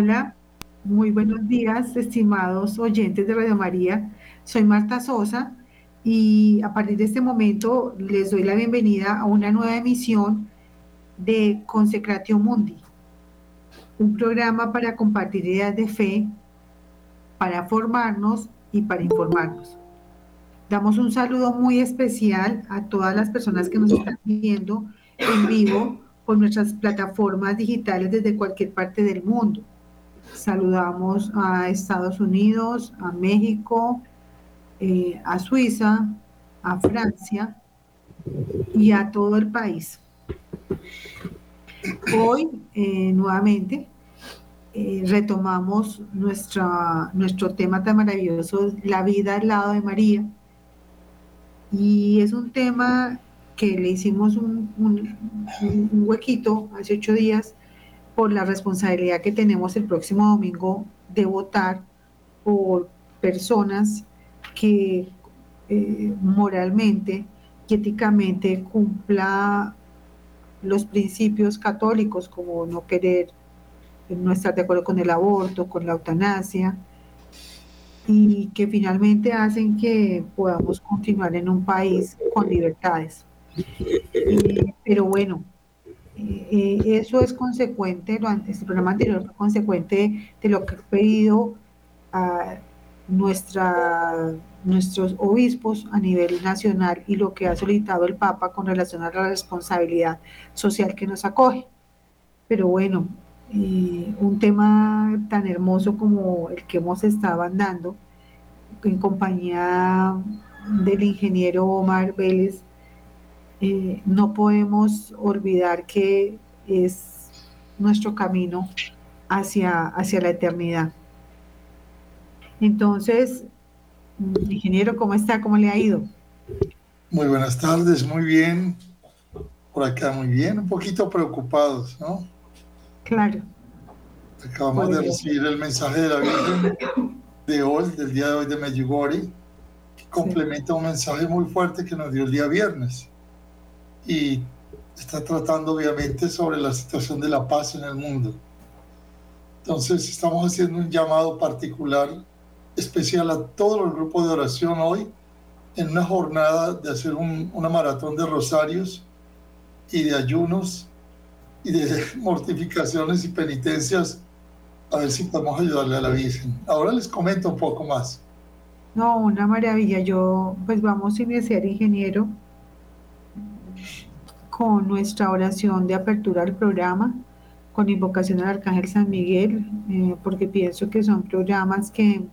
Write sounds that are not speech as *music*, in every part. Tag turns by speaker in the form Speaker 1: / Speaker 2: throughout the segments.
Speaker 1: Hola, muy buenos días, estimados oyentes de Radio María. Soy Marta Sosa y a partir de este momento les doy la bienvenida a una nueva emisión de Consecratio Mundi, un programa para compartir ideas de fe, para formarnos y para informarnos. Damos un saludo muy especial a todas las personas que nos están viendo en vivo por nuestras plataformas digitales desde cualquier parte del mundo. Saludamos a Estados Unidos, a México, eh, a Suiza, a Francia y a todo el país. Hoy, eh, nuevamente, eh, retomamos nuestra, nuestro tema tan maravilloso, la vida al lado de María. Y es un tema que le hicimos un, huequito hace ocho días por la responsabilidad que tenemos el próximo domingo de votar por personas que eh, moralmente y éticamente cumpla los principios católicos como no querer, no estar de acuerdo con el aborto, con la eutanasia, y que finalmente hacen que podamos continuar en un país con libertades. Eh, pero bueno, eh, eh, eso es consecuente, lo el programa anterior fue consecuente de lo que ha pedido a nuestra, nuestros obispos a nivel nacional y lo que ha solicitado el Papa con relación a la responsabilidad social que nos acoge. Pero bueno, eh, un tema tan hermoso como el que hemos estado andando en compañía del ingeniero Omar Vélez, eh, no podemos olvidar que es nuestro camino hacia, hacia la eternidad. Entonces, mm, ingeniero, ¿cómo está? ¿Cómo le ha ido?
Speaker 2: Muy buenas tardes, muy bien. Por acá muy bien, un poquito preocupados, ¿no?
Speaker 1: Claro,
Speaker 2: Acabamos de recibir el mensaje de la Virgen de hoy, del día de hoy de Medjugorje, que complementa un mensaje muy fuerte que nos dio el día viernes. Y está tratando obviamente sobre la situación de la paz en el mundo. Entonces estamos haciendo un llamado particular, especial a todos los grupos de oración hoy, en una jornada de hacer un- una maratón de rosarios y de ayunos y de *laughs* mortificaciones y penitencias, a ver si podemos ayudarle a la Virgen. Ahora les comento un poco más.
Speaker 1: no, una maravilla. Yo, pues vamos a iniciar, ingeniero, con nuestra oración de apertura al programa, con invocación al Arcángel San Miguel, eh, porque pienso que son programas que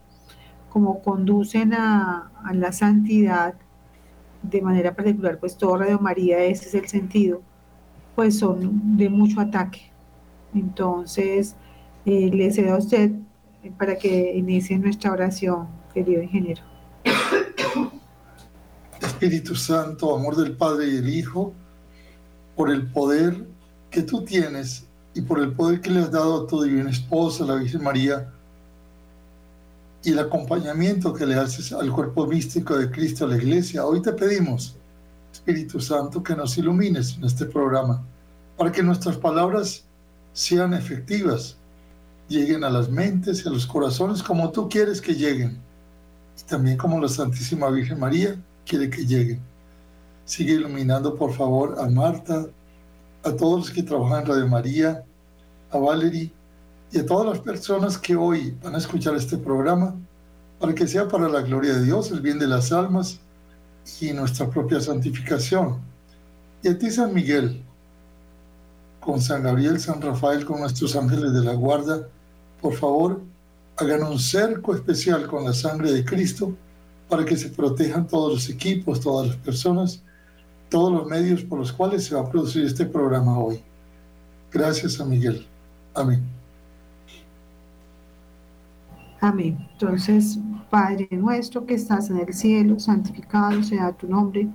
Speaker 1: como conducen a, a la santidad de manera particular, pues todo Radio María, ese es el sentido, pues son de mucho ataque. Entonces, eh, le cedo a usted para que inicie nuestra oración, querido ingeniero.
Speaker 2: Espíritu Santo, amor del Padre y del Hijo, por el poder que tú tienes y por el poder que le has dado a tu divina esposa, la Virgen María, y el acompañamiento que le haces al cuerpo místico de Cristo, a la Iglesia, hoy te pedimos, Espíritu Santo, que nos ilumines en este programa, para que nuestras palabras sean efectivas, lleguen a las mentes y a los corazones como tú quieres que lleguen, y también como la Santísima Virgen María quiere que lleguen. Sigue iluminando, por favor, a Marta, a todos los que trabajan en Radio María, a Valerie y a todas las personas que hoy van a escuchar este programa, para que sea para la gloria de Dios, el bien de las almas y nuestra propia santificación. Y a ti, San Miguel, con San Gabriel, San Rafael, con nuestros ángeles de la guarda, por favor, hagan un cerco especial con la sangre de Cristo para que se protejan todos los equipos, todas las personas, todos los medios por los cuales se va a producir este programa hoy. Gracias San Miguel. Amén.
Speaker 1: Amén. Entonces, Padre nuestro que estás en el cielo, santificado sea tu nombre.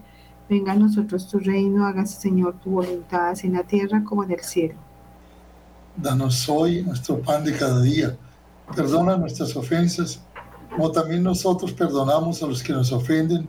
Speaker 1: Venga a nosotros tu reino, hágase Señor tu voluntad, así en la tierra como en el cielo.
Speaker 2: Danos hoy nuestro pan de cada día. Perdona nuestras ofensas, como también nosotros perdonamos a los que nos ofenden.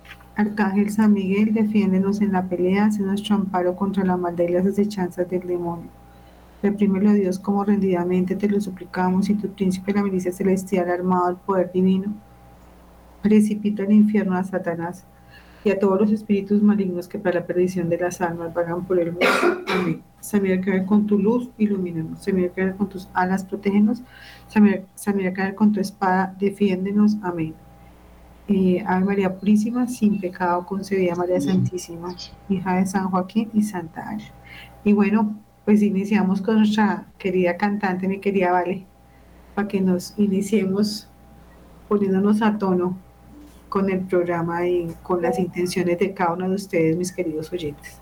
Speaker 1: Arcángel San Miguel, defiéndenos en la pelea, hace nuestro amparo contra la maldad y las acechanzas del demonio. Reprímelo, Dios, como rendidamente te lo suplicamos, y tu príncipe, la milicia celestial, armado al poder divino, precipita al infierno a Satanás y a todos los espíritus malignos que para la perdición de las almas vagan por el mundo. Amén. Miguel, que con tu luz, ilumínanos. Miguel, que con tus alas, protégenos. Miguel, que con tu espada, defiéndenos. Amén. Eh, Ave María Purísima, sin pecado concebida María Santísima, hija de San Joaquín y Santa Ana. Y bueno, pues iniciamos con nuestra querida cantante, mi querida Vale, para que nos iniciemos poniéndonos a tono con el programa y con las intenciones de cada uno de ustedes, mis queridos oyentes.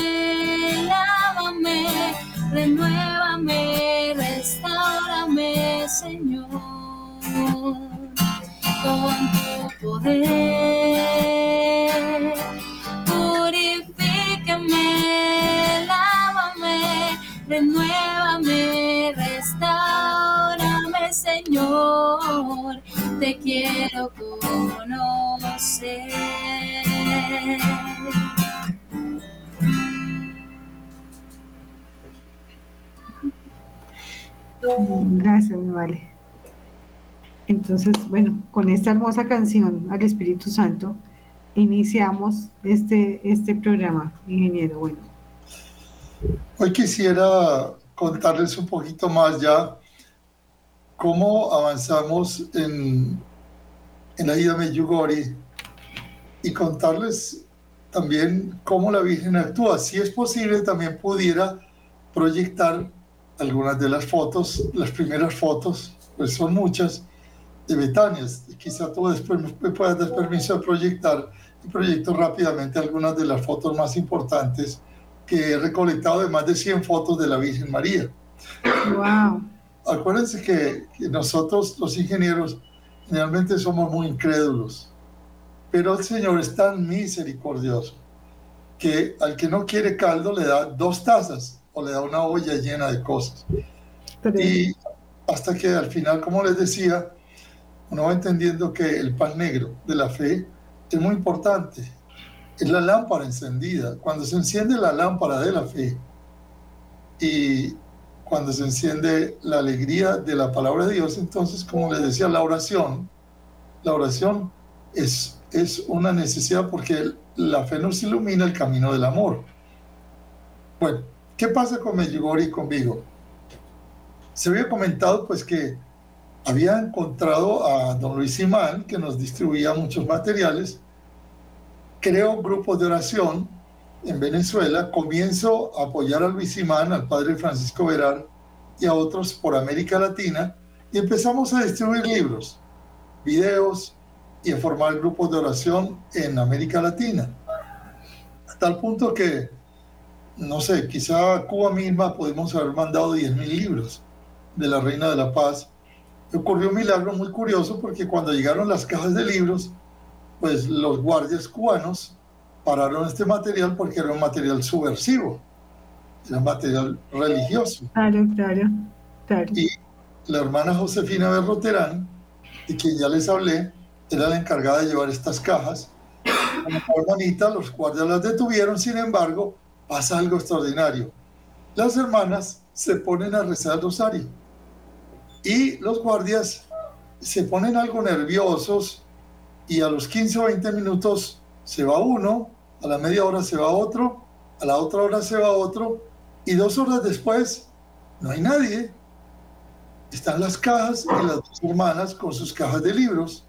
Speaker 1: Gracias, mi Vale. Entonces, bueno, con esta hermosa canción al Espíritu Santo, iniciamos este, este programa, ingeniero. Bueno,
Speaker 2: Hoy quisiera contarles un poquito más ya cómo avanzamos en, en la ida Medjugorje y contarles también cómo la Virgen actúa. Si es posible, también pudiera proyectar algunas de las fotos, las primeras fotos, pues son muchas, de Betania. Quizá tú después me puedas dar permiso de proyectar y proyecto rápidamente algunas de las fotos más importantes que he recolectado de más de 100 fotos de la Virgen María.
Speaker 1: wow.
Speaker 2: Acuérdense que, que nosotros los ingenieros generalmente somos muy incrédulos, pero el Señor es tan misericordioso que al que no quiere caldo le da dos tazas o le da una olla llena de cosas. Y hasta que al final, como les decía, uno va entendiendo que el pan negro de la fe es muy importante. Es la lámpara encendida. Cuando se enciende la lámpara de la fe y cuando se enciende la alegría de la palabra de Dios, entonces, como les decía, la oración, la oración es, es una necesidad porque la fe nos ilumina el camino del amor. Bueno, ¿qué pasa con Medjugorje y conmigo? Se había comentado pues que había encontrado a don Luis Simán, que nos distribuía muchos materiales, creo grupos de oración en Venezuela, comienzo a apoyar a Luis Simán, al padre Francisco Verar y a otros por América Latina, y empezamos a distribuir libros, videos y a formar grupos de oración en América Latina. A tal punto que, no sé, quizá a Cuba misma pudimos haber mandado 10.000 libros de la Reina de la Paz. ocurrió un milagro muy curioso porque cuando llegaron las cajas de libros, pues los guardias cubanos pararon este material porque era un material subversivo, era un material religioso.
Speaker 1: Claro, claro, claro.
Speaker 2: Y la hermana Josefina Berroterán, de quien ya les hablé, era la encargada de llevar estas cajas. Como hermanita, los guardias las detuvieron, sin embargo, pasa algo extraordinario. Las hermanas se ponen a rezar el rosario y los guardias se ponen algo nerviosos y a los 15 o 20 minutos se va uno, a la media hora se va otro, a la otra hora se va otro y dos horas después no hay nadie. Están las cajas y las dos hermanas con sus cajas de libros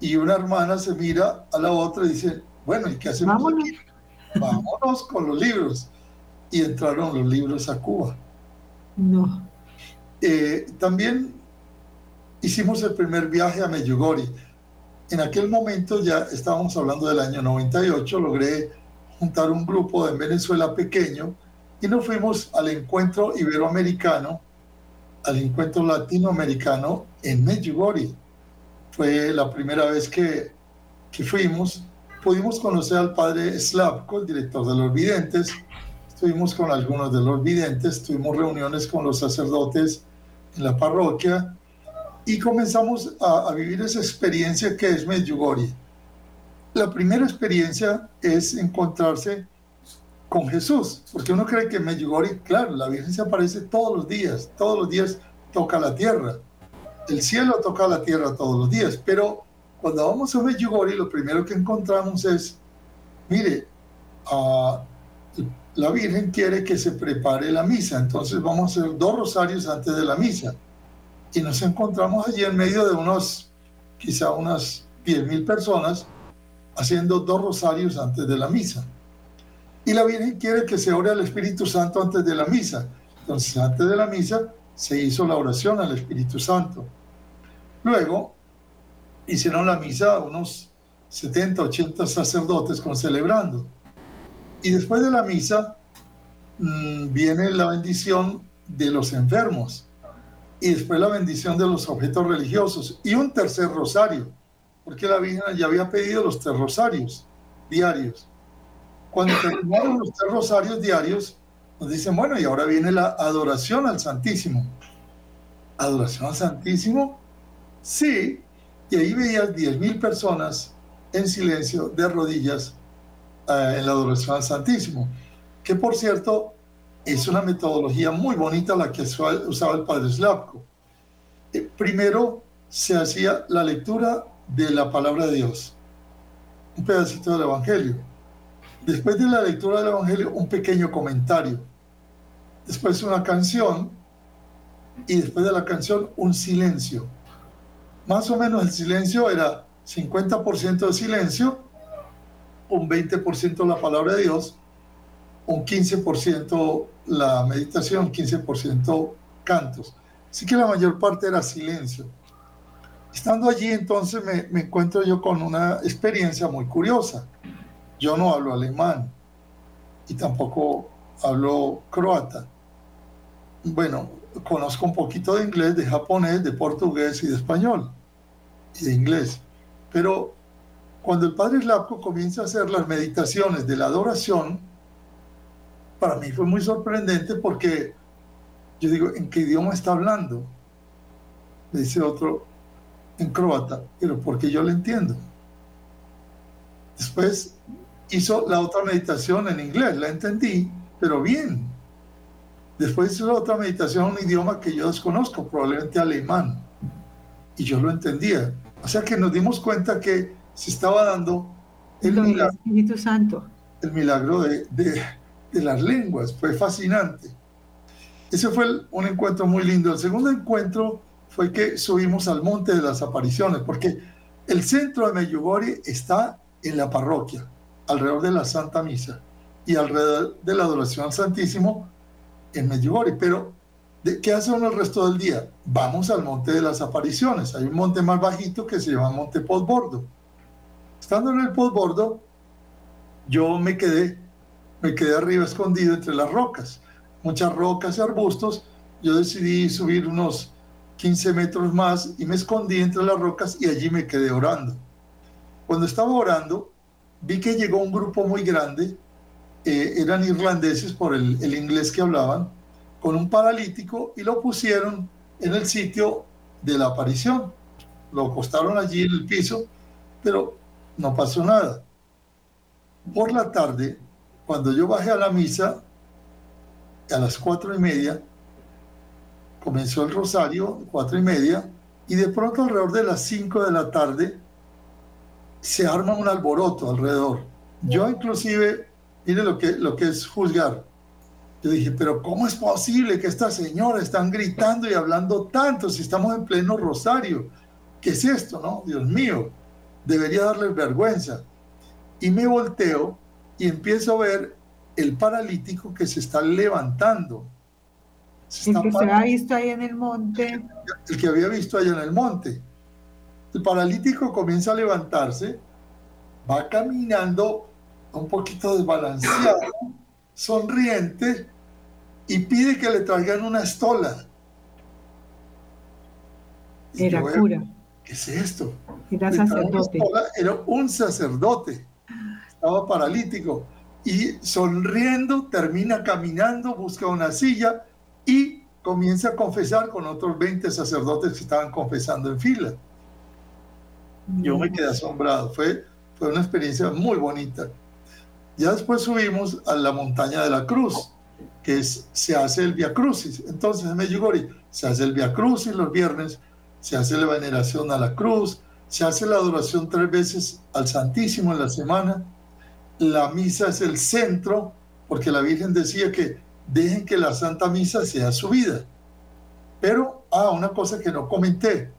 Speaker 2: y una hermana se mira a la otra y dice, bueno, ¿y qué hacemos aquí? Vámonos con los libros. Y entraron los libros a Cuba.
Speaker 1: No.
Speaker 2: Eh, también hicimos el primer viaje a Medjugorje. En aquel momento ya estábamos hablando del año 98, logré juntar un grupo en Venezuela pequeño y nos fuimos al encuentro iberoamericano, al encuentro latinoamericano en Medjugorje. Fue la primera vez que, que fuimos. Pudimos conocer al padre Slavko, el director de los videntes. Estuvimos con algunos de los videntes, tuvimos reuniones con los sacerdotes en la parroquia y comenzamos a, a vivir esa experiencia que es Medjugorje. La primera experiencia es encontrarse con Jesús, porque uno cree que Medjugorje, claro, la Virgen se aparece todos los días, todos los días toca la tierra. El cielo toca la tierra todos los días, pero cuando vamos a Medjugorje lo primero que encontramos es, mire, ah, la Virgen quiere que se prepare la misa, entonces vamos a hacer dos rosarios antes de la misa. Y nos encontramos allí en medio de unos, quizá unas 10 mil personas, haciendo dos rosarios antes de la misa. Y la Virgen quiere que se ore al Espíritu Santo antes de la misa. Entonces, antes de la misa se hizo la oración al Espíritu Santo. Luego, hicieron la misa unos 70, 80 sacerdotes con celebrando. Y después de la misa mmm, viene la bendición de los enfermos y después la bendición de los objetos religiosos y un tercer rosario, porque la Virgen ya había pedido los tres rosarios diarios. Cuando terminaron los tres rosarios diarios, nos dicen, bueno, y ahora viene la adoración al Santísimo. ¿Adoración al Santísimo? Sí, y ahí veías 10.000 personas en silencio, de rodillas, eh, en la adoración al Santísimo. Que por cierto, es una metodología muy bonita la que usaba el padre Slavko. Eh, primero se hacía la lectura de la palabra de Dios, un pedacito del Evangelio. Después de la lectura del Evangelio, un pequeño comentario. Después una canción y después de la canción un silencio. Más o menos el silencio era 50% de silencio, un 20% la palabra de Dios, un 15% la meditación, 15% cantos. Así que la mayor parte era silencio. Estando allí entonces me, encuentro yo con una experiencia muy curiosa. Yo no hablo alemán y tampoco hablo croata. Bueno, conozco un poquito de inglés, de japonés, de portugués y de español y de inglés. Pero cuando el padre Slavko comienza a hacer las meditaciones de la adoración, para mí fue muy sorprendente porque yo digo, ¿en qué idioma está hablando? Me dice otro, en croata, pero porque yo le entiendo. Después hizo la otra meditación en inglés, la entendí, pero bien. Después hizo la otra meditación en un idioma que yo desconozco, probablemente alemán, y yo lo entendía. O sea que nos dimos cuenta que se estaba dando
Speaker 1: el, milagro, Espíritu Santo.
Speaker 2: El milagro de, de, de, las lenguas, fue fascinante. Ese fue el, un encuentro muy lindo. El segundo encuentro fue que subimos al Monte de las Apariciones, porque el centro de Medjugorje está en la parroquia, alrededor de la Santa Misa y alrededor de la adoración al Santísimo en Medjugorje. Pero, ¿de ¿qué hace uno el resto del día? Vamos al Monte de las Apariciones. Hay un monte más bajito que se llama Monte Podbordo. Estando en el Podbordo, yo me quedé, me quedé arriba escondido entre las rocas, muchas rocas y arbustos. Yo decidí subir unos 15 metros más y me escondí entre las rocas y allí me quedé orando. Cuando estaba orando, vi que llegó un grupo muy grande, eh, eran irlandeses por el, el inglés que hablaban, con un paralítico y lo pusieron en el sitio de la aparición. Lo acostaron allí en el piso, pero no pasó nada. Por la tarde, cuando yo bajé a la misa, a las cuatro y media, comenzó el rosario, cuatro y media, y de pronto alrededor de las cinco de la tarde se arma un alboroto alrededor. Yo inclusive, mire lo que, lo que es juzgar. Yo dije, pero ¿cómo es posible que estas señoras están gritando y hablando tanto si estamos en pleno rosario? ¿Qué es esto, no? Dios mío, debería darles vergüenza. Y me volteo y empiezo a ver el paralítico que se está levantando
Speaker 1: el que se había visto ahí en el monte.
Speaker 2: El que había visto allá en el monte. El paralítico comienza a levantarse, va caminando un poquito desbalanceado, sonriente, y pide que le traigan una estola.
Speaker 1: Era cura.
Speaker 2: ¿Qué es esto?
Speaker 1: Era sacerdote.
Speaker 2: era un sacerdote. Estaba paralítico. Y sonriendo, termina caminando, busca una silla y comienza a confesar con otros 20 sacerdotes que estaban confesando en fila. Yo me quedé asombrado, fue, fue una experiencia muy bonita. Ya después subimos a la montaña de la cruz, que es, se hace el Via Crucis. Entonces en Medjugorje se hace el Via Crucis los viernes, se hace la veneración a la cruz, se hace la adoración tres veces al Santísimo en la semana. La misa es el centro, porque la Virgen decía que dejen que la Santa Misa sea su vida. Pero, ah, una cosa que no comenté.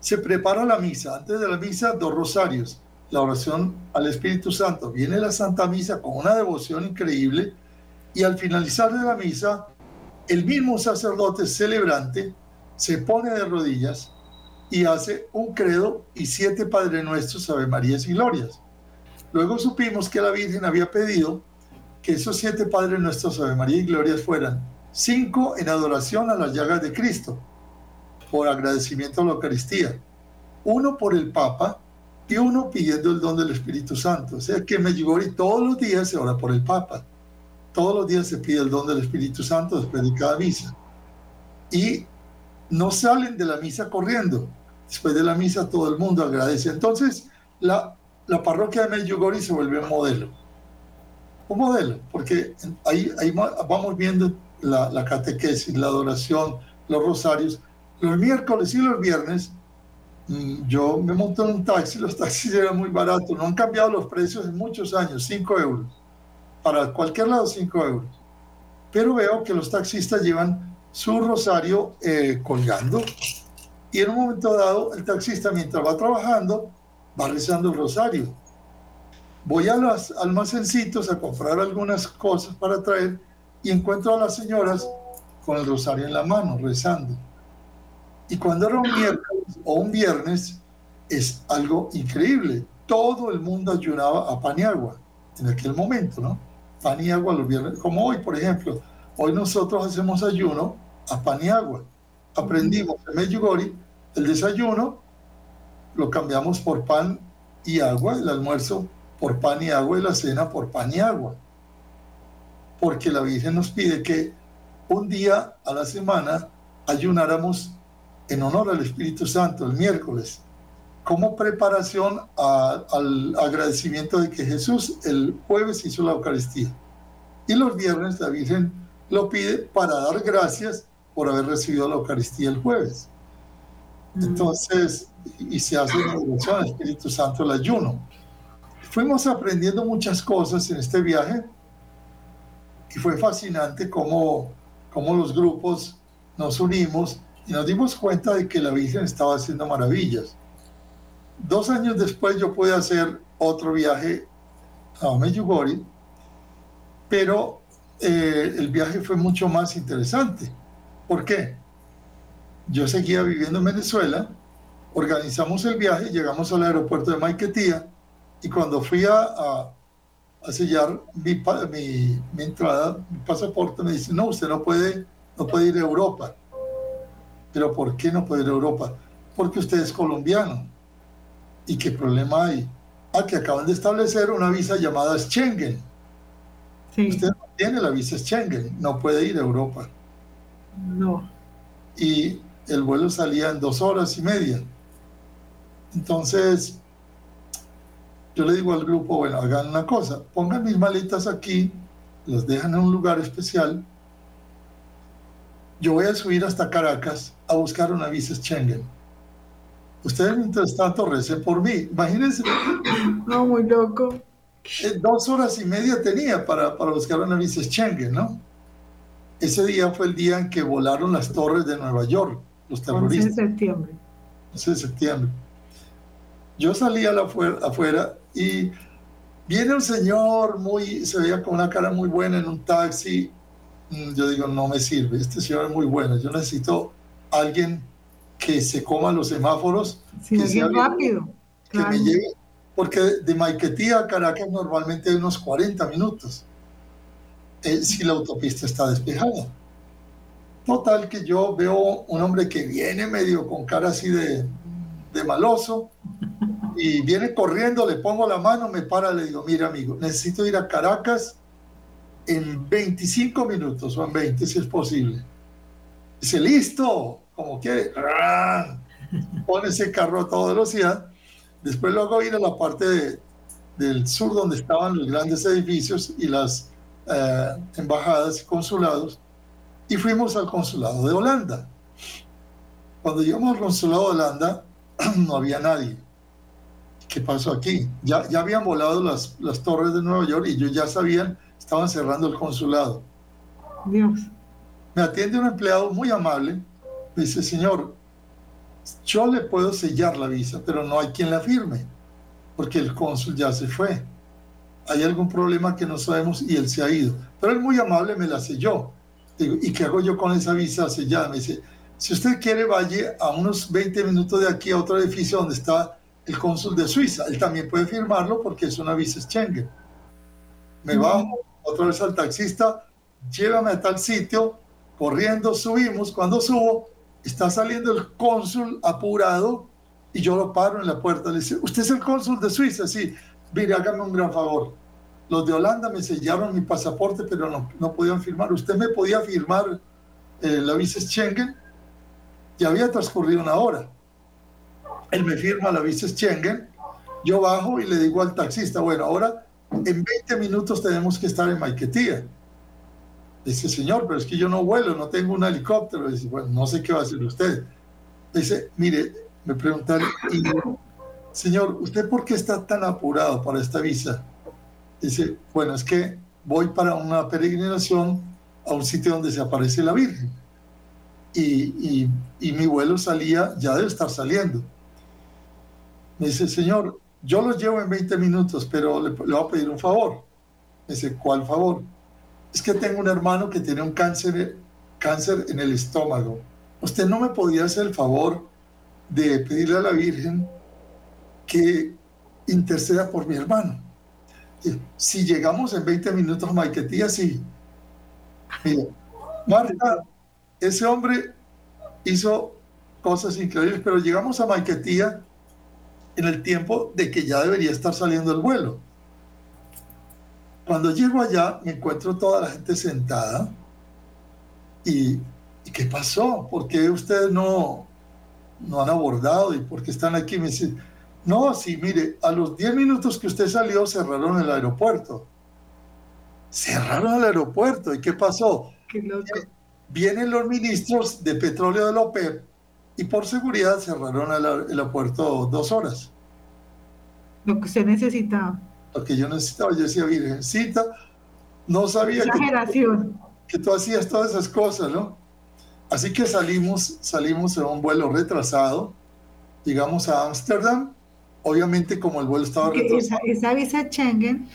Speaker 2: Se prepara la misa. Antes de la misa, dos rosarios. La oración al Espíritu Santo. Viene la Santa Misa con una devoción increíble. Y al finalizar de la misa, el mismo sacerdote celebrante se pone de rodillas y hace un credo y siete Padre Nuestros, Ave Marías y Glorias. Luego supimos que la Virgen había pedido que esos siete Padres Nuestros, Ave María y Glorias fueran cinco en adoración a las llagas de Cristo, por agradecimiento a la Eucaristía, uno por el Papa y uno pidiendo el don del Espíritu Santo. O sea que en Medjugorje todos los días se ora por el Papa, todos los días se pide el don del Espíritu Santo después de cada misa. Y no salen de la misa corriendo. Después de la misa todo el mundo agradece. Entonces la, la parroquia de Medjugorje se vuelve un modelo un modelo, porque ahí, ahí vamos viendo la, la, catequesis, la adoración, los rosarios. Los miércoles y los viernes yo me monto en un taxi, los taxis eran muy baratos, no han cambiado los precios en muchos años, 5 euros. Para cualquier lado 5 euros. Pero veo que los taxistas llevan su rosario eh, colgando y en un momento dado el taxista mientras va trabajando va rezando el rosario Voy a los almacencitos a comprar algunas cosas para traer y encuentro a las señoras con el rosario en la mano, rezando. Y cuando era un miércoles o un viernes, es algo increíble. Todo el mundo ayunaba a pan y agua en aquel momento, ¿no? Pan y agua los viernes, como hoy, por ejemplo. Hoy nosotros hacemos ayuno a pan y agua. Aprendimos en Medjugorje el desayuno, lo cambiamos por pan y agua, el almuerzo por pan y agua y la cena por pan y agua. Porque la Virgen nos pide que un día a la semana ayunáramos en honor al Espíritu Santo el miércoles, como preparación al agradecimiento de que Jesús el jueves hizo la Eucaristía. Y los viernes la Virgen lo pide para dar gracias por haber recibido la Eucaristía el jueves. Mm. Entonces, y se hace la devoción al Espíritu Santo el ayuno fuimos aprendiendo muchas cosas en este viaje y fue fascinante cómo, cómo los grupos nos unimos y nos dimos cuenta de que la Virgen estaba haciendo maravillas. Dos años después yo pude hacer otro viaje a Medjugorje, pero eh, el viaje fue mucho más interesante. ¿Por qué? Yo seguía viviendo en Venezuela, organizamos el viaje, llegamos al aeropuerto de Maiquetía y cuando fui a, a, sellar mi, mi, mi, entrada, mi pasaporte, me dice, no, usted no puede, no puede ir a Europa. Pero ¿por qué no puede ir a Europa? Porque usted es colombiano. ¿Y qué problema hay? Ah, que acaban de establecer una visa llamada Schengen. Usted no tiene la visa Schengen, no puede ir a Europa.
Speaker 1: No.
Speaker 2: Y el vuelo salía en dos horas y media. Entonces, yo le digo al grupo, bueno, hagan una cosa, pongan mis maletas aquí, las dejan en un lugar especial. Yo voy a subir hasta Caracas a buscar una visa Schengen. Ustedes, mientras tanto, recen por mí. Imagínense.
Speaker 1: No, muy loco.
Speaker 2: Eh, dos horas y media tenía para, para buscar una visa Schengen, ¿no? Ese día fue el día en que volaron las torres de Nueva York, los terroristas.
Speaker 1: 11 de septiembre.
Speaker 2: 11 de septiembre. Yo salí a la afuera, y viene un señor muy, se veía con una cara muy buena en un taxi. Mm, yo digo, no me sirve, este señor es muy bueno, yo necesito alguien que se coma los semáforos.
Speaker 1: Sí, que sea rápido.
Speaker 2: Que me llegue, porque de Maiquetía a Caracas normalmente hay unos 40 minutos, eh, si la autopista está despejada. Total que yo veo un hombre que viene medio con cara así de, de maloso y viene corriendo, le pongo la mano, me para, le digo, mira amigo, necesito ir a Caracas en 25 minutos o en 20 si es posible. Dice, listo, como quiere. Pone ese carro a toda velocidad. Después luego viene la parte del sur donde estaban los grandes edificios y las eh, embajadas y consulados. Y fuimos al consulado de Holanda. Cuando llegamos al consulado de Holanda, *clears throat* no había nadie. ¿Qué pasó aquí? Ya, ya habían volado las, las torres de Nueva York y ellos ya sabían, estaban cerrando el consulado.
Speaker 1: Dios.
Speaker 2: Me atiende un empleado muy amable dice, señor, yo le puedo sellar la visa, pero no hay quien la firme, porque el cónsul ya se fue. Hay algún problema que no sabemos y él se ha ido. Pero él muy amable me la selló. Digo, ¿y qué hago yo con esa visa sellada? Me dice, si usted quiere, vaya a unos 20 minutos de aquí a otro edificio donde está el cónsul de Suiza. Él también puede firmarlo porque es una visa Schengen. Me bajo otra vez al taxista, llévame a tal sitio, corriendo, subimos. Cuando subo, está saliendo el cónsul apurado y yo lo paro en la puerta. Le dice, ¿usted es el cónsul de Suiza? Sí, mire, hágame un gran favor. Los de Holanda me sellaron mi pasaporte, pero no, no podían firmar. ¿Usted me podía firmar eh, la visa Schengen? Ya había transcurrido una hora. Él me firma la visa Schengen. Yo bajo y le digo al taxista, bueno, ahora en 20 minutos tenemos que estar en Maiquetía. Dice, señor, pero es que yo no vuelo, no tengo un helicóptero. Dice, bueno, no sé qué va a hacer usted. Dice, mire, me preguntaron, señor, ¿usted por qué está tan apurado para esta visa? Dice, bueno, es que voy para una peregrinación a un sitio donde se aparece la Virgen. Y, y, mi vuelo salía, ya debe estar saliendo. Me dice, señor, yo lo llevo en 20 minutos, pero le, le voy a pedir un favor. Me dice, ¿cuál favor? Es que tengo un hermano que tiene un cáncer, cáncer en el estómago. ¿Usted no me podía hacer el favor de pedirle a la Virgen que interceda por mi hermano? Si llegamos en 20 minutos a Maiquetía, sí. Mira, Marta, ese hombre hizo cosas increíbles, pero llegamos a Maiquetía en el tiempo de que ya debería estar saliendo el vuelo. Cuando llego allá, me encuentro toda la gente sentada. ¿Y, qué pasó? ¿Por qué ustedes no, no han abordado? ¿Y por qué están aquí? Me dicen, no, sí, mire, a los 10 minutos que usted salió, cerraron el aeropuerto. Cerraron el aeropuerto. ¿Y qué pasó? Vienen los ministros de petróleo de la OPEP y por seguridad cerraron el aeropuerto dos horas.
Speaker 1: Lo que usted necesitaba
Speaker 2: que yo necesitaba. Yo decía, Virgencita, no sabía que tú, que tú, hacías todas esas cosas, ¿no? Así que salimos, salimos en un vuelo retrasado, llegamos a Ámsterdam, obviamente como el vuelo estaba retrasado.
Speaker 1: Esa, visa Schengen,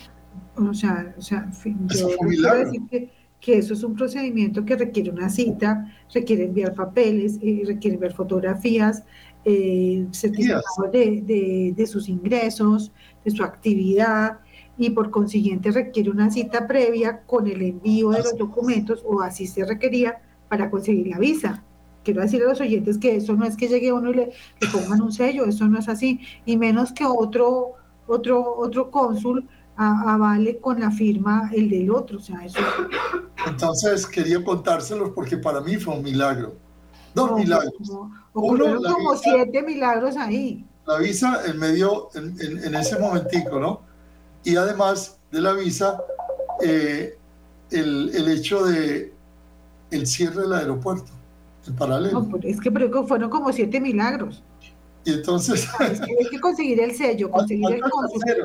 Speaker 1: o sea, o sea yo quiero decir que, que, eso es un procedimiento que requiere una cita, requiere enviar papeles, eh, requiere enviar fotografías, eh, certificado de, de, de sus ingresos, de su actividad, y por consiguiente requiere una cita previa con el envío de los documentos o así se requería para conseguir la visa. Quiero decir a los oyentes que eso no es que llegue uno y le, pongan un sello, eso no es así, y menos que otro, otro, otro cónsul avale con la firma el del otro. O sea, eso...
Speaker 2: Entonces quería contárselos porque para mí fue un milagro. Dos milagros.
Speaker 1: ocurrieron como siete milagros ahí.
Speaker 2: La visa en medio, en, en, ese momentico, ¿no? Y además de la visa, eh, el, el hecho de el cierre del aeropuerto, en paralelo.
Speaker 1: No, es que fueron como siete milagros.
Speaker 2: Y entonces...
Speaker 1: hay que conseguir el sello, *laughs* conseguir el,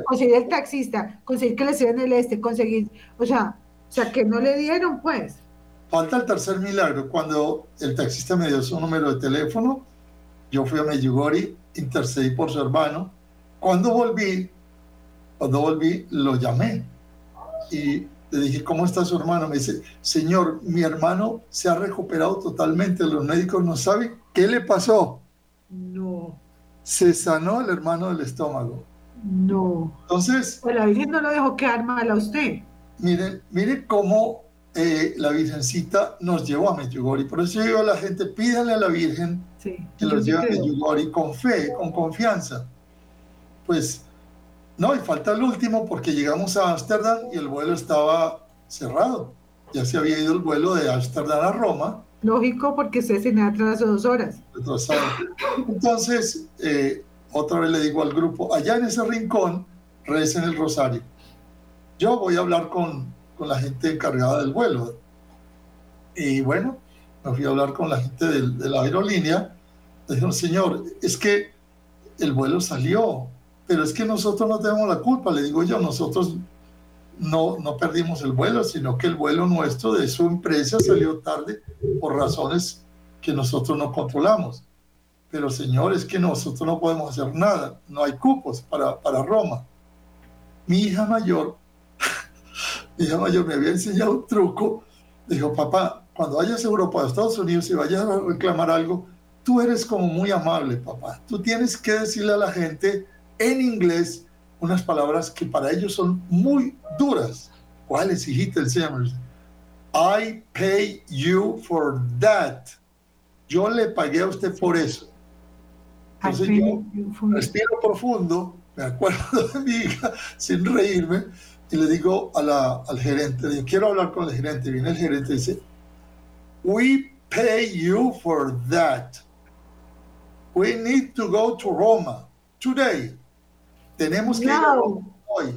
Speaker 1: conseguir el taxista, conseguir que le sirvan el este, conseguir... O sea, o sea, que no le dieron, pues.
Speaker 2: Falta el tercer milagro. Cuando el taxista me dio su número de teléfono, yo fui a Medjugorje, intercedí por su hermano. Cuando volví, cuando volví, lo llamé. Y le dije, ¿cómo está su hermano? Me dice, señor, mi hermano se ha recuperado totalmente. Los médicos no saben qué le pasó.
Speaker 1: No.
Speaker 2: Se sanó el hermano del estómago.
Speaker 1: No.
Speaker 2: Entonces.
Speaker 1: Pues la Virgen no lo dejó quedar mal a usted.
Speaker 2: Miren, miren cómo eh, la Virgencita nos llevó a Medjugorje. Por eso yo digo a la gente, pídanle a la Virgen que los lleve a Medjugorje con fe, con confianza. Pues no, y falta el último porque llegamos a Ámsterdam y el vuelo estaba cerrado. Ya se había ido el vuelo de Ámsterdam a Roma.
Speaker 1: Lógico, porque se se atrasó dos horas.
Speaker 2: Entonces, eh, otra vez le digo al grupo, allá en ese rincón, recen el rosario. Yo voy a hablar con, con la gente encargada del vuelo. Y bueno, me fui a hablar con la gente de, la aerolínea. Le dijeron, señor, es que el vuelo salió, pero es que nosotros no tenemos la culpa, le digo yo, nosotros no, no perdimos el vuelo, sino que el vuelo nuestro de su empresa salió tarde por razones que nosotros no controlamos. Pero señores, que nosotros no podemos hacer nada, no hay cupos para, para Roma. Mi hija mayor, mi hija mayor me había enseñado un truco, dijo, papá, cuando vayas a Europa, a Estados Unidos y vayas a reclamar algo, tú eres como muy amable, papá. Tú tienes que decirle a la gente, en inglés unas palabras que para ellos son muy duras. ¿Cuáles, hijita? Enséñame. I pay you for that. Yo le pagué a usted por eso. Entonces yo respiro profundo, me acuerdo de mi hija *laughs* sin reírme y le digo a la, al gerente, le digo, quiero hablar con el gerente. Viene el gerente y dice, we pay you for that. We need to go to Roma today. Tenemos que hoy.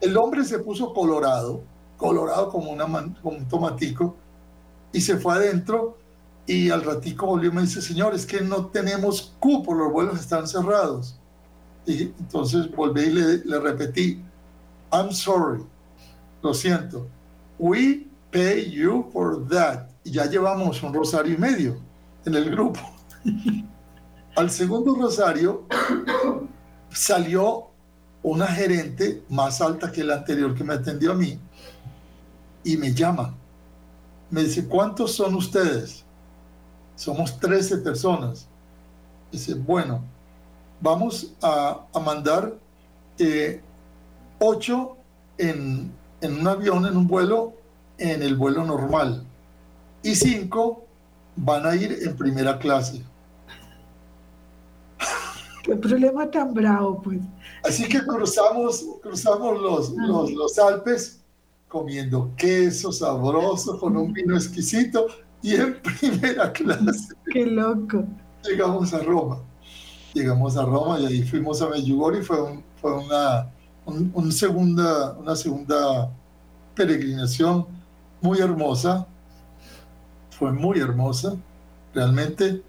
Speaker 2: El hombre se puso colorado, colorado como, una como un tomatico, y se fue adentro y al ratico volvió y me dice, señor, es que no tenemos cupo, los vuelos están cerrados. Y entonces volví y le, le repetí, I'm sorry, lo siento, we pay you for that. Y ya llevamos un rosario y medio en el grupo. *laughs* Al segundo rosario salió una gerente más alta que la anterior que me atendió a mí y me llama. Me dice, ¿cuántos son ustedes? Somos 13 personas. Dice, bueno, vamos a, mandar eh, 8 en, en un avión, en un vuelo, en el vuelo normal. Y 5 van a ir en primera clase.
Speaker 1: Qué problema tan bravo, pues.
Speaker 2: Así que cruzamos, cruzamos los, los, los, Alpes comiendo queso sabroso con un vino exquisito y en *laughs* primera clase.
Speaker 1: Qué loco.
Speaker 2: Llegamos a Roma. Llegamos a Roma y ahí fuimos a Medjugorje y fue, fue una, una segunda peregrinación muy hermosa. Fue muy hermosa, realmente.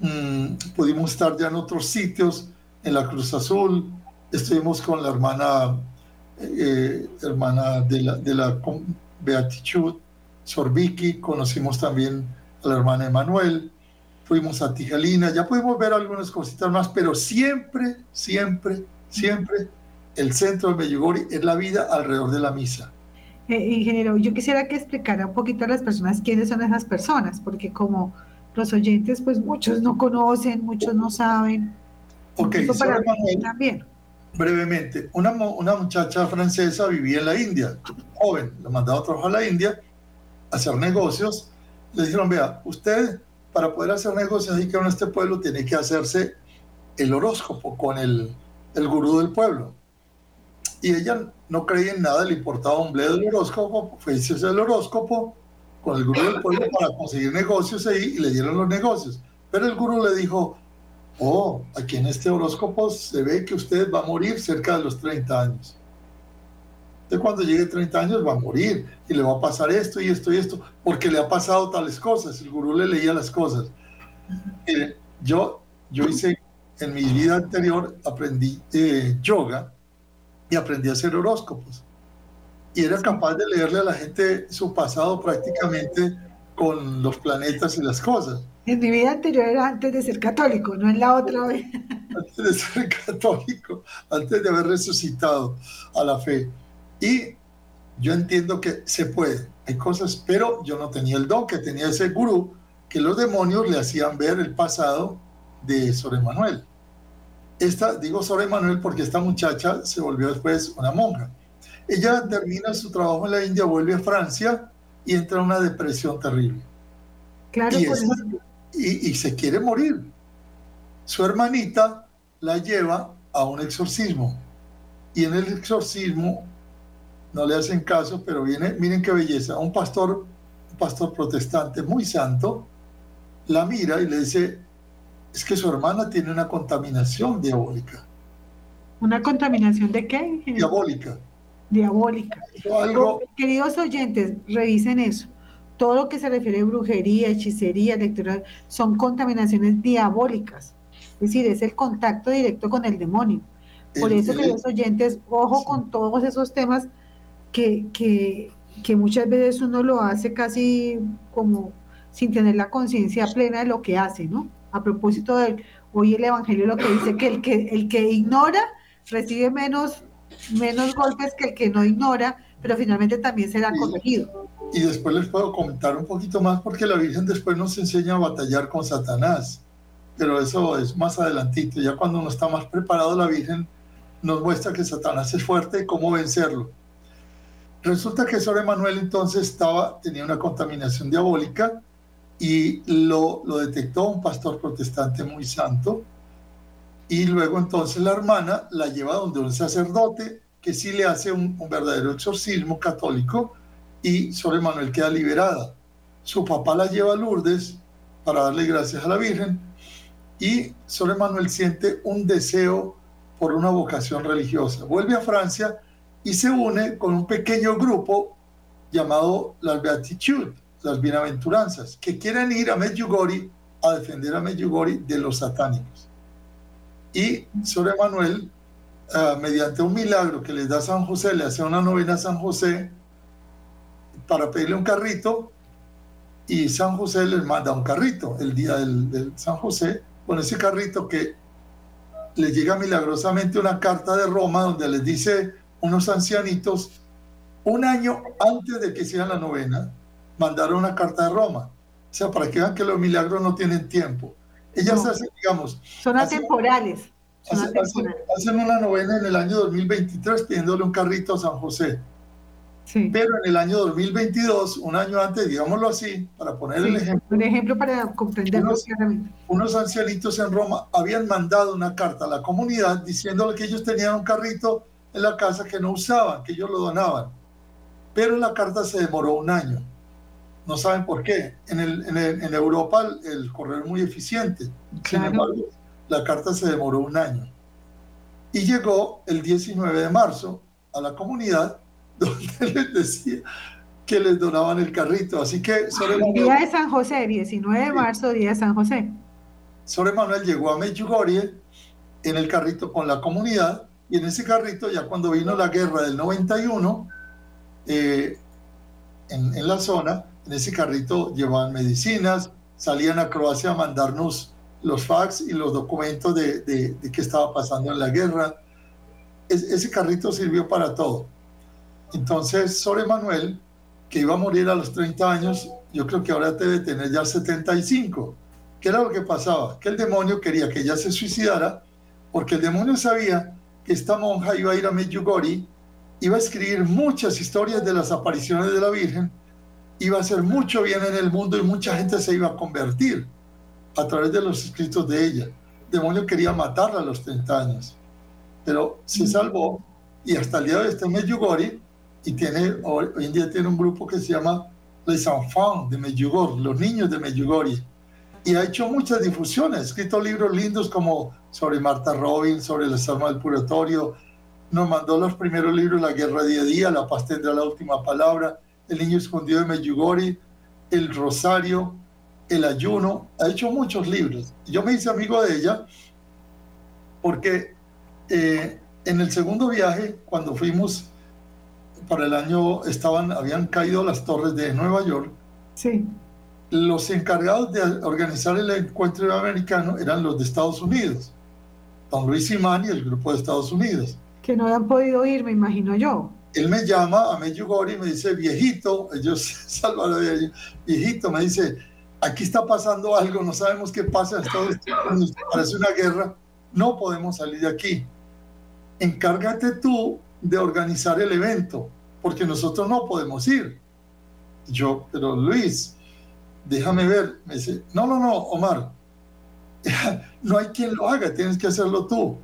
Speaker 2: Mm, pudimos estar ya en otros sitios, en la Cruz Azul, estuvimos con la hermana, eh, hermana de la, de la Beatitud, Sorbiki, conocimos también a la hermana Emanuel, fuimos a Tijalina, ya pudimos ver algunas cositas más, pero siempre, siempre, siempre el centro de Medjugorje es la vida alrededor de la misa.
Speaker 1: Eh, ingeniero, yo quisiera que explicara un poquito a las personas quiénes son esas personas, porque como los oyentes, pues muchos no conocen, muchos no saben.
Speaker 2: Ok, para también. brevemente, una, una muchacha francesa vivía en la India, joven, la mandaba a trabajar a la India, a hacer negocios. Le dijeron, vea, usted para poder hacer negocios aquí en este pueblo tiene que hacerse el horóscopo con el, el gurú del pueblo. Y ella no creía en nada, le importaba un bledo el horóscopo, fue el horóscopo con el gurú del pueblo para conseguir negocios ahí y le dieron los negocios. Pero el gurú le dijo, oh, aquí en este horóscopo se ve que usted va a morir cerca de los 30 años. De cuando llegue a 30 años va a morir y le va a pasar esto y esto y esto, porque le ha pasado tales cosas. El gurú le leía las cosas. yo, yo hice, en mi vida anterior, aprendí eh, yoga y aprendí a hacer horóscopos. Y era capaz de leerle a la gente su pasado prácticamente con los planetas y las cosas.
Speaker 1: En mi vida anterior era antes de ser católico, no en la otra vez.
Speaker 2: Antes de ser católico, antes de haber resucitado a la fe. Y yo entiendo que se puede, hay cosas, pero yo no tenía el don que tenía ese gurú, que los demonios le hacían ver el pasado de Sor Manuel. Esta, digo Sor Manuel porque esta muchacha se volvió después una monja. Ella termina su trabajo en la India, vuelve a Francia y entra en una depresión terrible.
Speaker 1: Claro,
Speaker 2: y, y se quiere morir. Su hermanita la lleva a un exorcismo. Y en el exorcismo no le hacen caso, pero viene, miren qué belleza, un pastor, un pastor protestante muy santo, la mira y le dice, es que su hermana tiene una contaminación diabólica.
Speaker 1: ¿Una contaminación de qué?
Speaker 2: Diabólica.
Speaker 1: Diabólica. Queridos oyentes, revisen eso. Todo lo que se refiere a brujería, hechicería, lectura, son contaminaciones diabólicas. Es decir, es el contacto directo con el demonio. Por eso, queridos oyentes, ojo con todos esos temas que, que, muchas veces uno lo hace casi como sin tener la conciencia plena de lo que hace, ¿no? A propósito de hoy el Evangelio lo que dice que el que, el que ignora recibe menos, menos golpes que el que no ignora, pero finalmente también será corregido.
Speaker 2: Y después les puedo comentar un poquito más porque la Virgen después nos enseña a batallar con Satanás, pero eso es más adelantito, ya cuando uno está más preparado la Virgen nos muestra que Satanás es fuerte y cómo vencerlo. Resulta que Sor Emanuel entonces estaba, tenía una contaminación diabólica y lo, lo detectó un pastor protestante muy santo. Y luego entonces la hermana la lleva donde un sacerdote que sí le hace un, verdadero exorcismo católico y Sor Emanuel queda liberada. Su papá la lleva a Lourdes para darle gracias a la Virgen y Sor Emanuel siente un deseo por una vocación religiosa. Vuelve a Francia y se une con un pequeño grupo llamado las Beatitudes, las Bienaventuranzas, que quieren ir a Medjugorje a defender a Medjugorje de los satánicos. Y Sor Emanuel, uh, mediante un milagro que les da San José, le hace una novena a San José para pedirle un carrito y San José les manda un carrito el día del, del San José con ese carrito que les llega milagrosamente una carta de Roma donde les dice unos ancianitos, un año antes de que hicieran la novena, mandaron una carta de Roma. O sea, para que vean que los milagros no tienen tiempo. Ellas hacen, digamos...
Speaker 1: Son atemporales.
Speaker 2: Hacen, una novena en el año 2023 pidiéndole un carrito a San José. Sí. Pero en el año 2022, un año antes, digámoslo así, para poner el ejemplo.
Speaker 1: Un ejemplo para comprenderlo
Speaker 2: unos, claramente. Unos ancianitos en Roma habían mandado una carta a la comunidad diciéndole que ellos tenían un carrito en la casa que no usaban, que ellos lo donaban. Pero la carta se demoró un año. No saben por qué. En, el, en, Europa el, correo es muy eficiente. Sin embargo, la carta se demoró un año. Y llegó el 19 de marzo a la comunidad *laughs* donde les decía que les donaban el carrito. Así que
Speaker 1: Sor Día de San José, 19 de marzo, día de San José.
Speaker 2: Sor Manuel llegó a Medjugorje en el carrito con la comunidad y en ese carrito, ya cuando vino la guerra del 91, eh, en, la zona, En ese carrito llevaban medicinas, salían a Croacia a mandarnos los fax y los documentos de, de, qué estaba pasando en la guerra. ese carrito sirvió para todo. Entonces, Sor Manuel, que iba a morir a los 30 años, yo creo que ahora debe tener ya 75. ¿Qué era lo que pasaba? Que el demonio quería que ella se suicidara porque el demonio sabía que esta monja iba a ir a Medjugorje, iba a escribir muchas historias de las apariciones de la Virgen, iba a hacer mucho bien en el mundo y mucha gente se iba a convertir a través de los escritos de ella. El demonio quería matarla a los 30 años, pero se salvó y hasta el día de hoy está en Medjugorje y tiene, hoy en día tiene un grupo que se llama Les Enfants de Medjugorje, los niños de Medjugorje. Y ha hecho muchas difusiones, ha escrito libros lindos como sobre Marta Robin, sobre el almas del purgatorio. Nos mandó los primeros libros, La guerra día a día, La paz tendrá la última palabra, El niño escondido de Medjugorje, El rosario, El ayuno. Ha hecho muchos libros. Yo me hice amigo de ella porque eh, en el segundo viaje, cuando fuimos para el año, estaban, habían caído las torres de Nueva York.
Speaker 1: Sí.
Speaker 2: Los encargados de organizar el encuentro americano eran los de Estados Unidos don Luis Imán y el grupo de Estados Unidos.
Speaker 1: Que no han podido ir, me imagino yo.
Speaker 2: Él me llama a Medjugorje y me dice, viejito, ellos salvaron de viejito, me dice, aquí está pasando algo, no sabemos qué pasa Estados Unidos, parece una guerra, no podemos salir de aquí. Encárgate tú de organizar el evento, porque nosotros no podemos ir. Yo, pero Luis, déjame ver. Me dice, no, no, no, Omar, *laughs* no hay quien lo haga, tienes que hacerlo tú.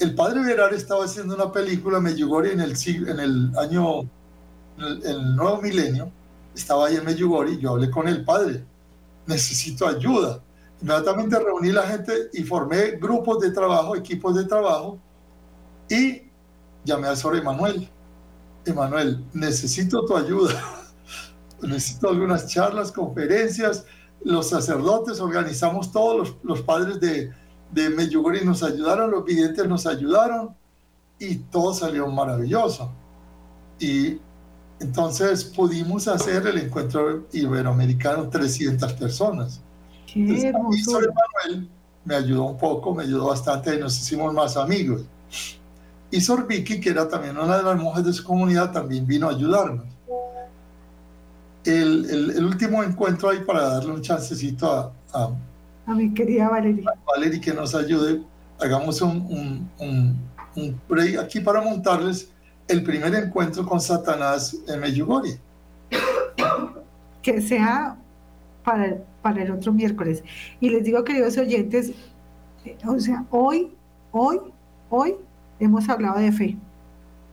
Speaker 2: El padre Verar estaba haciendo una película, Medjugorje, en el, en el año, el, el nuevo milenio, estaba ahí en Medjugorje yo hablé con el padre, necesito ayuda. Inmediatamente reuní la gente y formé grupos de trabajo, equipos de trabajo y llamé a Sor Emanuel. Emanuel, necesito tu ayuda. *laughs* necesito algunas charlas, conferencias, los sacerdotes, organizamos todos los, padres de, de Medjugorje nos ayudaron, los videntes nos ayudaron y todo salió maravilloso. Y entonces pudimos hacer el encuentro iberoamericano 300 personas.
Speaker 1: Qué Manuel
Speaker 2: me ayudó un poco, me ayudó bastante y nos hicimos más amigos. Y Sor Vicky, que era también una de las mujeres de su comunidad, también vino a ayudarnos el, el, último encuentro ahí para darle un chancecito a,
Speaker 1: a, mi querida Valeria.
Speaker 2: Valeria que nos ayude. Hagamos un, un, un, break aquí para montarles el primer encuentro con Satanás en Medjugorje.
Speaker 1: Que sea para el, para el otro miércoles. Y les digo, queridos oyentes, o sea, hoy, hoy, hoy hemos hablado de fe.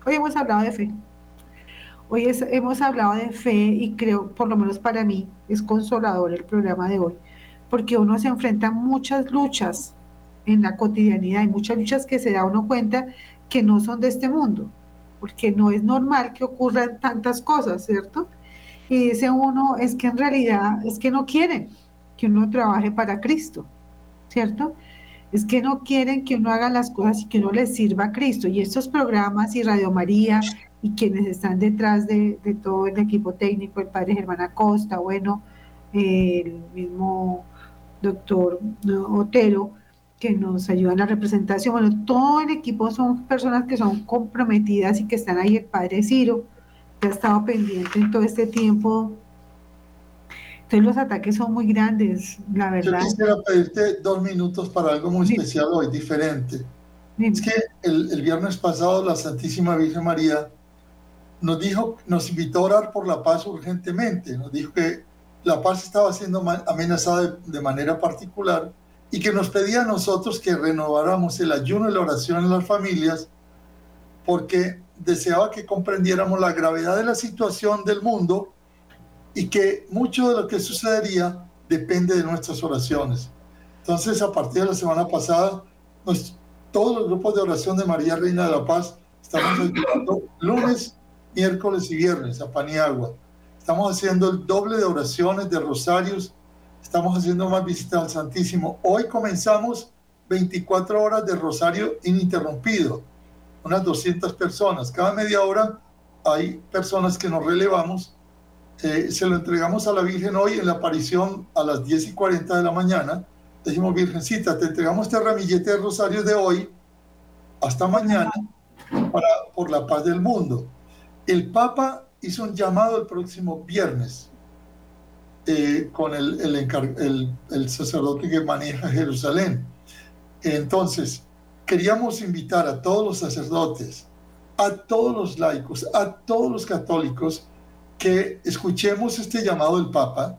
Speaker 1: Hoy hemos hablado de fe. Hoy hemos hablado de fe y creo, por lo menos para mí, es consolador el programa de hoy, porque uno se enfrenta a muchas luchas en la cotidianidad, hay muchas luchas que se da uno cuenta que no son de este mundo, porque no es normal que ocurran tantas cosas, ¿cierto? Y dice uno, es que en realidad es que no quieren que uno trabaje para Cristo, ¿cierto? Es que no quieren que uno haga las cosas y que uno les sirva a Cristo. Y estos programas y Radio María y quienes están detrás de, todo el equipo técnico, el padre Germán Acosta, bueno, el mismo doctor Otero, que nos ayuda en la representación. Bueno, todo el equipo son personas que son comprometidas y que están ahí. El padre Ciro, que ha estado pendiente en todo este tiempo. Entonces los ataques son muy grandes, la verdad.
Speaker 2: Yo quisiera pedirte dos minutos para algo muy especial hoy, diferente. Es que el, el viernes pasado la Santísima Virgen María nos dijo, nos invitó a orar por la paz urgentemente, nos dijo que la paz estaba siendo amenazada de, manera particular y que nos pedía a nosotros que renováramos el ayuno y la oración en las familias porque deseaba que comprendiéramos la gravedad de la situación del mundo y que mucho de lo que sucedería depende de nuestras oraciones. Entonces, a partir de la semana pasada, todos los grupos de oración de María Reina de la Paz estamos ayudando lunes, miércoles y viernes a pan y agua. Estamos haciendo el doble de oraciones, de rosarios. Estamos haciendo más visitas al Santísimo. Hoy comenzamos 24 horas de rosario ininterrumpido. Unas 200 personas. Cada media hora hay personas que nos relevamos eh, se lo entregamos a la Virgen hoy en la aparición a las 10 y 40 de la mañana. Decimos, Virgencita, te entregamos este ramillete de rosarios de hoy hasta mañana para, por la paz del mundo. El Papa hizo un llamado el próximo viernes eh, con el, el, el, sacerdote que maneja Jerusalén. Entonces, queríamos invitar a todos los sacerdotes, a todos los laicos, a todos los católicos, que escuchemos este llamado del Papa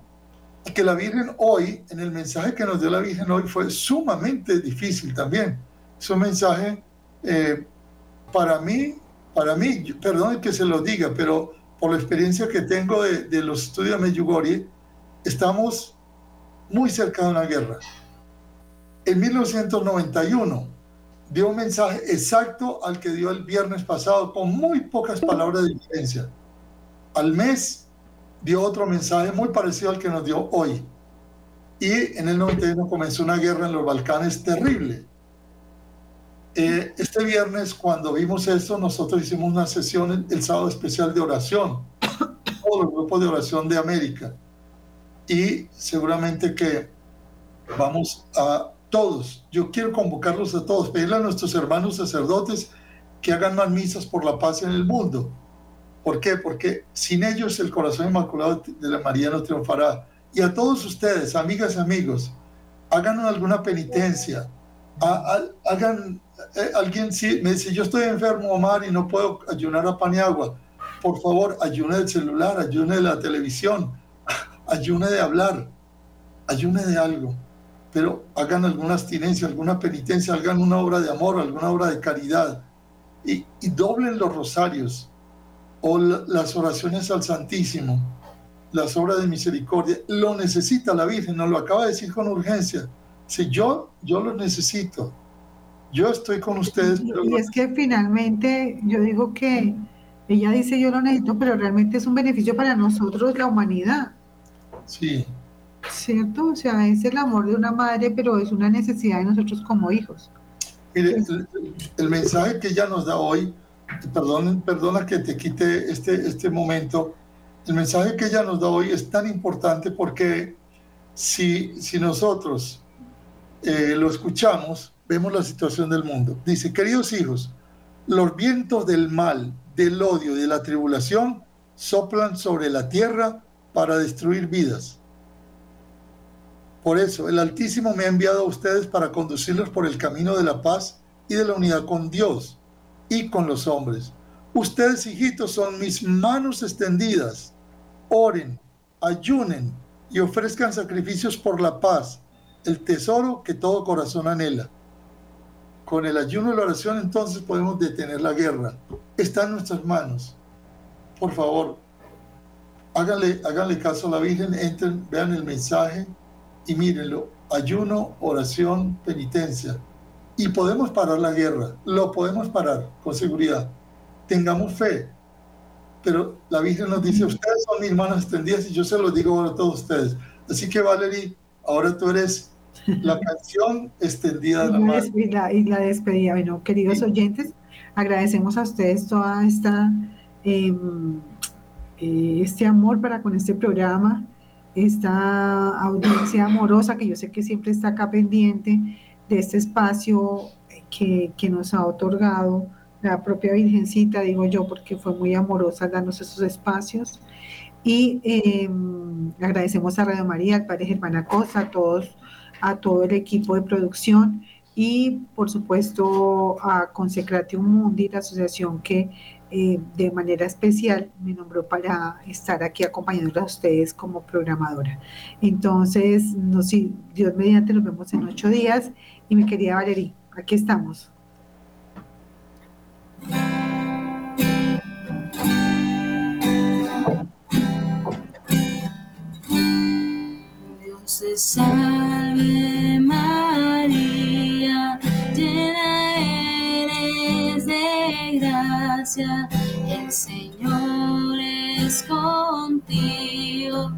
Speaker 2: y que la Virgen hoy, en el mensaje que nos dio la Virgen hoy, fue sumamente difícil también. Es un mensaje eh, para mí, para mí, perdón que se lo diga, pero por la experiencia que tengo de, de los estudios de Medjugorje, estamos muy cerca de una guerra. En 1991 dio un mensaje exacto al que dio el viernes pasado, con muy pocas palabras de diferencia. Al mes dio otro mensaje muy parecido al que nos dio hoy. Y en el 91 comenzó una guerra en los Balcanes terrible. Eh, este viernes, cuando vimos esto, nosotros hicimos una sesión el sábado especial de oración, *coughs* todo el grupo de oración de América. Y seguramente que vamos a todos, yo quiero convocarlos a todos, pedirle a nuestros hermanos sacerdotes que hagan más misas por la paz en el mundo. ¿Por qué? Porque sin ellos el corazón inmaculado de la María no triunfará. Y a todos ustedes, amigas y amigos, hagan alguna penitencia, hagan, eh, alguien si me dice, yo estoy enfermo, Omar, y no puedo ayunar a pan y por favor, ayune del celular, ayune la televisión, *laughs* ayune de hablar, ayune de algo pero hagan alguna abstinencia, alguna penitencia, hagan una obra de amor, alguna obra de caridad y, doblen los rosarios o las oraciones al Santísimo, las obras de misericordia. Lo necesita la Virgen, nos lo acaba de decir con urgencia. Si yo, yo lo necesito, yo estoy con ustedes.
Speaker 1: y es que finalmente yo digo que ella dice yo lo necesito, pero realmente es un beneficio para nosotros, la humanidad.
Speaker 2: Sí,
Speaker 1: ¿Cierto? O sea, es el amor de una madre, pero es una necesidad de nosotros como hijos.
Speaker 2: Mire, el, mensaje que ella nos da hoy, perdón, perdona que te quite este, este momento, el mensaje que ella nos da hoy es tan importante porque si, si nosotros eh, lo escuchamos, vemos la situación del mundo. Dice, queridos hijos, los vientos del mal, del odio y de la tribulación soplan sobre la tierra para destruir vidas por eso, el Altísimo me ha enviado a ustedes para conducirlos por el camino de la paz y de la unidad con Dios y con los hombres. Ustedes, hijitos, son mis manos extendidas. Oren, ayunen y ofrezcan sacrificios por la paz, el tesoro que todo corazón anhela. Con el ayuno y la oración entonces podemos detener la guerra. Está en nuestras manos. Por favor, háganle, háganle caso a la Virgen, entren, vean el mensaje y mírenlo, ayuno, oración, penitencia. Y podemos parar la guerra, lo podemos parar con seguridad. Tengamos fe. Pero la Virgen nos dice, ustedes son mis manos extendidas y yo se lo digo ahora a todos ustedes. Así que Valerie, ahora tú eres la *laughs* canción extendida de la mano.
Speaker 1: Y la, y la despedida. Bueno, queridos oyentes, agradecemos a ustedes toda esta... Em, eh, este amor para con este programa, esta audiencia amorosa que yo sé que siempre está acá pendiente de este espacio que, nos ha otorgado la propia Virgencita, digo yo, porque fue muy amorosa darnos esos espacios. Y em, agradecemos a Radio María, al Padre Germán Acosta, a todos, a todo el equipo de producción y por supuesto a Consecratio Mundi, la asociación que eh, de manera especial me nombró para estar aquí acompañando a ustedes como programadora. Entonces, no, si Dios mediante, nos vemos en ocho días. Y mi querida Valerie, aquí estamos.
Speaker 3: Te salve María, el Señor es contigo.